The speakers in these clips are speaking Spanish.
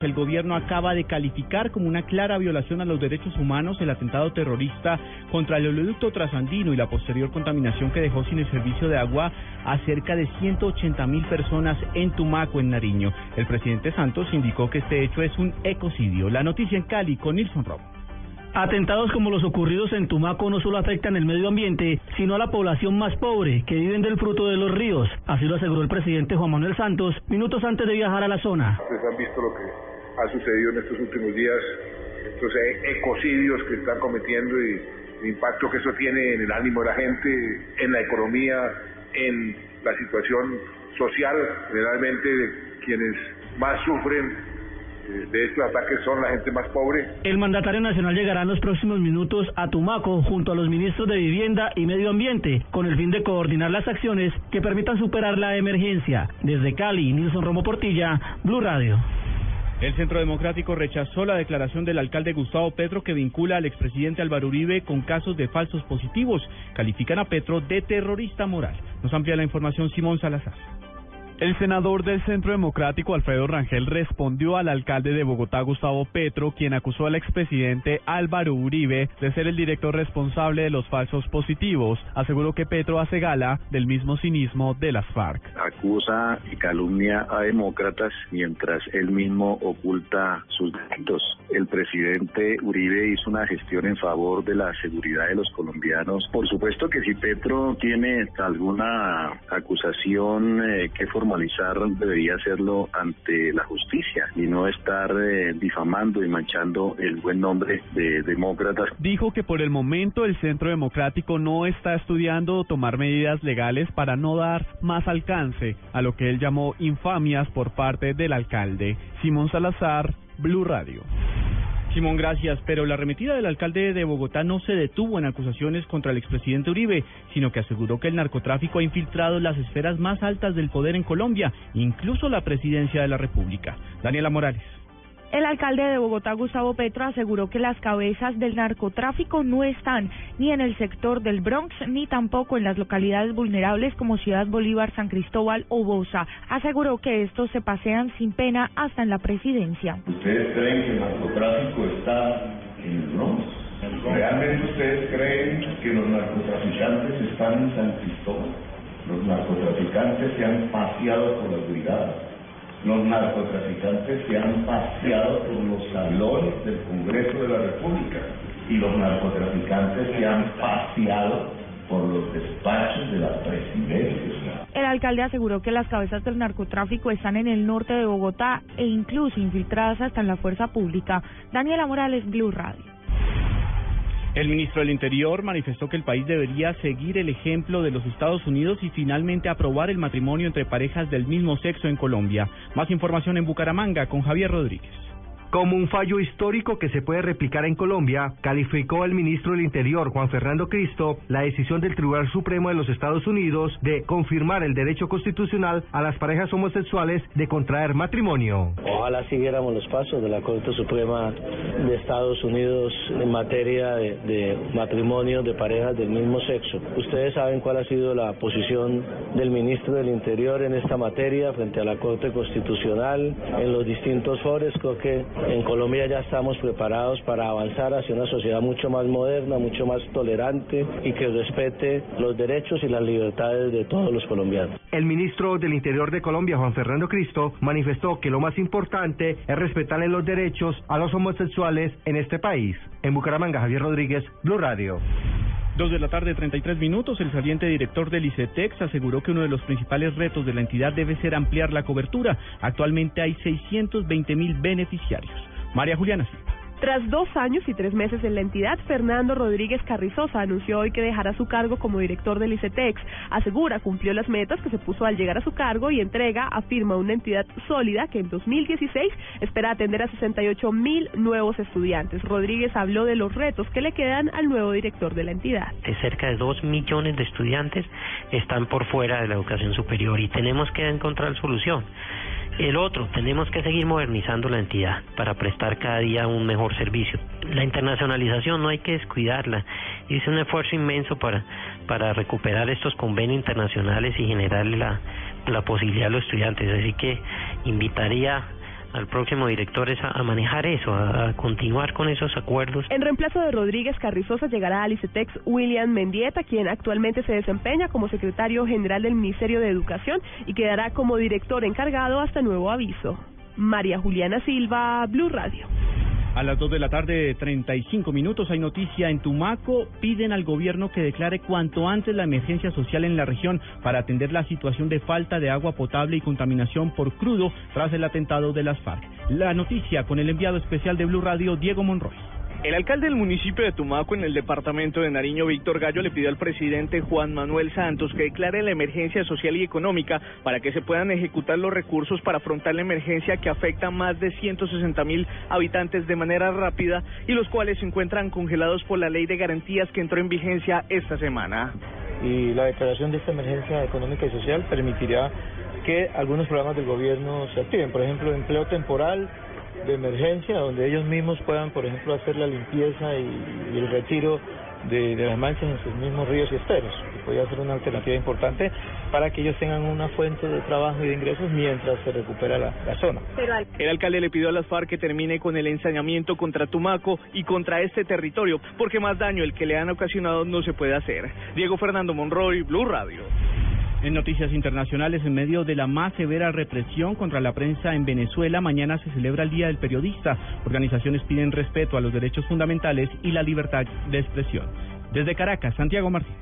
El gobierno acaba de calificar como una clara violación a los derechos humanos el atentado terrorista contra el oleoducto trasandino y la posterior contaminación que dejó sin el servicio de agua a cerca de 180 mil personas en Tumaco, en Nariño. El presidente Santos indicó que este hecho es un ecocidio. La noticia en Cali con Nilson Rob. Atentados como los ocurridos en Tumaco no solo afectan el medio ambiente, sino a la población más pobre, que viven del fruto de los ríos. Así lo aseguró el presidente Juan Manuel Santos minutos antes de viajar a la zona. Ustedes han visto lo que ha sucedido en estos últimos días, estos e-, ecocidios que están cometiendo y el impacto que eso tiene en el ánimo de la gente, en la economía, en la situación social, generalmente de quienes más sufren de estos ataques son la gente más pobre. El mandatario nacional llegará en los próximos minutos a Tumaco junto a los ministros de Vivienda y Medio Ambiente con el fin de coordinar las acciones que permitan superar la emergencia. Desde Cali, Nilson Romo Portilla, Blue Radio. El Centro Democrático rechazó la declaración del alcalde Gustavo Petro que vincula al expresidente Álvaro Uribe con casos de falsos positivos. Califican a Petro de terrorista moral. Nos amplía la información Simón Salazar. El senador del Centro Democrático, Alfredo Rangel, respondió al alcalde de Bogotá, Gustavo Petro, quien acusó al expresidente Álvaro Uribe de ser el director responsable de los falsos positivos. Aseguró que Petro hace gala del mismo cinismo de las FARC. Acusa y calumnia a demócratas mientras él mismo oculta sus delitos. El presidente Uribe hizo una gestión en favor de la seguridad de los colombianos. Por supuesto que si Petro tiene alguna acusación eh, que forma formalizar debería hacerlo ante la justicia y no estar eh, difamando y manchando el buen nombre de demócratas. Dijo que por el momento el Centro Democrático no está estudiando tomar medidas legales para no dar más alcance a lo que él llamó infamias por parte del alcalde. Simón Salazar, Blue Radio. Simón, gracias. Pero la arremetida del alcalde de Bogotá no se detuvo en acusaciones contra el expresidente Uribe, sino que aseguró que el narcotráfico ha infiltrado las esferas más altas del poder en Colombia, incluso la presidencia de la República. Daniela Morales. El alcalde de Bogotá, Gustavo Petro, aseguró que las cabezas del narcotráfico no están ni en el sector del Bronx ni tampoco en las localidades vulnerables como Ciudad Bolívar, San Cristóbal o Bosa. Aseguró que estos se pasean sin pena hasta en la presidencia. ¿Ustedes creen que el narcotráfico está en el Bronx? ¿Realmente ustedes creen que los narcotraficantes están en San Cristóbal? Los narcotraficantes se han paseado por las brigadas los narcotraficantes se han paseado por los salones del Congreso de la República y los narcotraficantes se han paseado por los despachos de la presidencia. El alcalde aseguró que las cabezas del narcotráfico están en el norte de Bogotá e incluso infiltradas hasta en la fuerza pública. Daniela Morales, Blue Radio. El ministro del Interior manifestó que el país debería seguir el ejemplo de los Estados Unidos y finalmente aprobar el matrimonio entre parejas del mismo sexo en Colombia. Más información en Bucaramanga con Javier Rodríguez. Como un fallo histórico que se puede replicar en Colombia, calificó el ministro del Interior, Juan Fernando Cristo, la decisión del Tribunal Supremo de los Estados Unidos de confirmar el derecho constitucional a las parejas homosexuales de contraer matrimonio. Ojalá siguiéramos los pasos de la Corte Suprema de Estados Unidos en materia de, matrimonio de parejas del mismo sexo. Ustedes saben cuál ha sido la posición del ministro del Interior en esta materia frente a la Corte Constitucional en los distintos foros. Creo que en Colombia ya estamos preparados para avanzar hacia una sociedad mucho más moderna, mucho más tolerante y que respete los derechos y las libertades de todos los colombianos. El ministro del Interior de Colombia, Juan Fernando Cristo, manifestó que lo más importante es respetarle los derechos a los homosexuales en este país. En Bucaramanga, Javier Rodríguez, Blue Radio. Dos de la tarde, 33 minutos, el saliente director del ICETEX aseguró que uno de los principales retos de la entidad debe ser ampliar la cobertura. Actualmente hay 620 mil beneficiarios. María Juliana tras dos años y tres meses en la entidad, Fernando Rodríguez Carrizosa anunció hoy que dejará su cargo como director del ICETEX. Asegura cumplió las metas que se puso al llegar a su cargo y entrega, afirma una entidad sólida que en 2016 espera atender a 68 mil nuevos estudiantes. Rodríguez habló de los retos que le quedan al nuevo director de la entidad. De cerca de dos millones de estudiantes están por fuera de la educación superior y tenemos que encontrar solución. El otro, tenemos que seguir modernizando la entidad para prestar cada día un mejor servicio. La internacionalización no hay que descuidarla. Hice un esfuerzo inmenso para, para recuperar estos convenios internacionales y generarle la, la posibilidad a los estudiantes. Así que invitaría al próximo director es a, manejar eso, a, continuar con esos acuerdos. En reemplazo de Rodríguez Carrizosa llegará al ICETEX William Mendieta, quien actualmente se desempeña como secretario general del Ministerio de Educación y quedará como director encargado hasta nuevo aviso. María Juliana Silva, Blue Radio. A las 2 de la tarde, 35 minutos, hay noticia en Tumaco. Piden al gobierno que declare cuanto antes la emergencia social en la región para atender la situación de falta de agua potable y contaminación por crudo tras el atentado de las FARC. La noticia con el enviado especial de Blue Radio, Diego Monroy. El alcalde del municipio de Tumaco, en el departamento de Nariño, Víctor Gallo, le pidió al presidente Juan Manuel Santos que declare la emergencia social y económica para que se puedan ejecutar los recursos para afrontar la emergencia que afecta a más de 160 mil habitantes de manera rápida y los cuales se encuentran congelados por la ley de garantías que entró en vigencia esta semana. Y la declaración de esta emergencia económica y social permitirá que algunos programas del gobierno se activen, por ejemplo, empleo temporal de emergencia donde ellos mismos puedan, por ejemplo, hacer la limpieza y, el retiro de, las manchas en sus mismos ríos y esteros. Podría ser una alternativa importante para que ellos tengan una fuente de trabajo y de ingresos mientras se recupera la, la, zona. El alcalde le pidió a las FARC que termine con el ensañamiento contra Tumaco y contra este territorio, porque más daño el que le han ocasionado no se puede hacer. Diego Fernando Monroy, Blue Radio. En noticias internacionales, en medio de la más severa represión contra la prensa en Venezuela, mañana se celebra el Día del Periodista. Organizaciones piden respeto a los derechos fundamentales y la libertad de expresión. Desde Caracas, Santiago Martínez.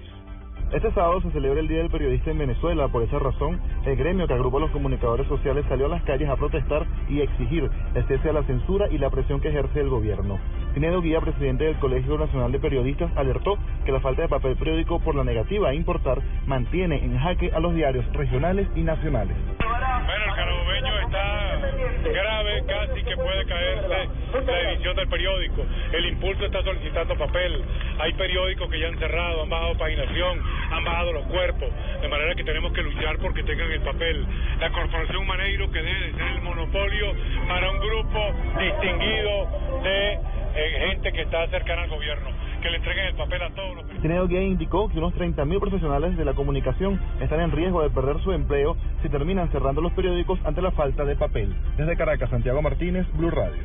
Este sábado se celebra el Día del Periodista en Venezuela. Por esa razón, el gremio que agrupa a los comunicadores sociales salió a las calles a protestar y exigir el cese a la censura y la presión que ejerce el gobierno. Pinedo Guía, presidente del Colegio Nacional de Periodistas, alertó que la falta de papel periódico por la negativa a importar mantiene en jaque a los diarios regionales y nacionales. Grave, casi que puede caerse la edición del periódico. El impulso está solicitando papel. Hay periódicos que ya han cerrado, han bajado paginación, han bajado los cuerpos. De manera que tenemos que luchar porque tengan el papel. La Corporación Maneiro que debe ser el monopolio para un grupo distinguido de eh, gente que está cercana al gobierno, que le entreguen el papel a todos los... Tineo Guía indicó que unos 30.000 profesionales de la comunicación están en riesgo de perder su empleo si terminan cerrando los periódicos ante la falta de papel. Desde Caracas, Santiago Martínez, Blue Radio.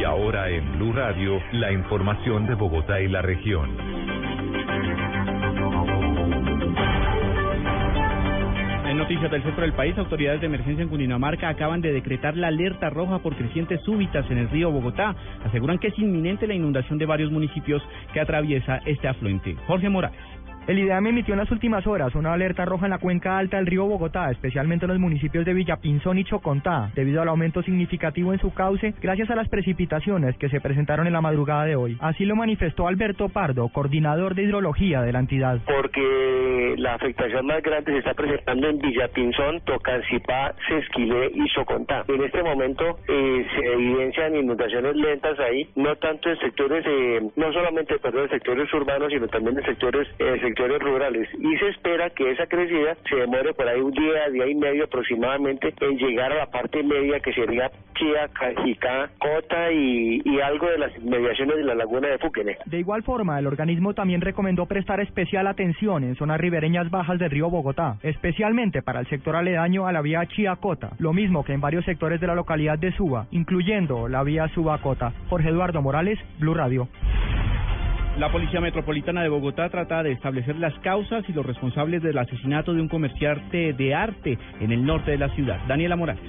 Y ahora en Blue Radio, la información de Bogotá y la región. Noticias del centro del país, autoridades de emergencia en Cundinamarca acaban de decretar la alerta roja por crecientes súbitas en el río Bogotá. Aseguran que es inminente la inundación de varios municipios que atraviesa este afluente. Jorge Morales. El IDEAM emitió en las últimas horas una alerta roja en la cuenca alta del río Bogotá, especialmente en los municipios de Villapinzón y Chocontá, debido al aumento significativo en su cauce gracias a las precipitaciones que se presentaron en la madrugada de hoy. Así lo manifestó Alberto Pardo, coordinador de hidrología de la entidad. Porque la afectación más grande se está presentando en Villapinzón, Tocancipá, Sesquilé y Chocontá. En este momento eh, se evidencian inundaciones lentas ahí, no tanto en sectores, eh, no solamente perdón, en sectores urbanos, sino también en sectores, eh, sectores rurales y se espera que esa crecida se demore por ahí un día, día y medio aproximadamente en llegar a la parte media que sería Chía, Cajicá, Cota y, y algo de las mediaciones de la laguna de Fuquene. De igual forma, el organismo también recomendó prestar especial atención en zonas ribereñas bajas del río Bogotá, especialmente para el sector aledaño a la vía Chía-Cota, lo mismo que en varios sectores de la localidad de Suba, incluyendo la vía Suba-Cota. Jorge Eduardo Morales, Blue Radio. La Policía Metropolitana de Bogotá trata de establecer las causas y los responsables del asesinato de un comerciante de arte en el norte de la ciudad. Daniela Morales.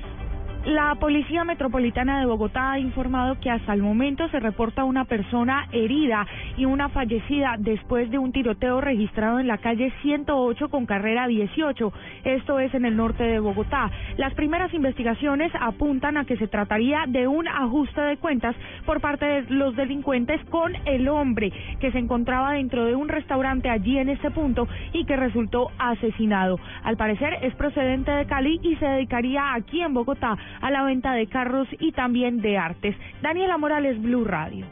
La Policía Metropolitana de Bogotá ha informado que hasta el momento se reporta una persona herida y una fallecida después de un tiroteo registrado en la calle 108 con carrera 18. Esto es en el norte de Bogotá. Las primeras investigaciones apuntan a que se trataría de un ajuste de cuentas por parte de los delincuentes con el hombre que se encontraba dentro de un restaurante allí en este punto y que resultó asesinado. Al parecer es procedente de Cali y se dedicaría aquí en Bogotá a la venta de carros y también de artes. Daniela Morales, Blue Radio.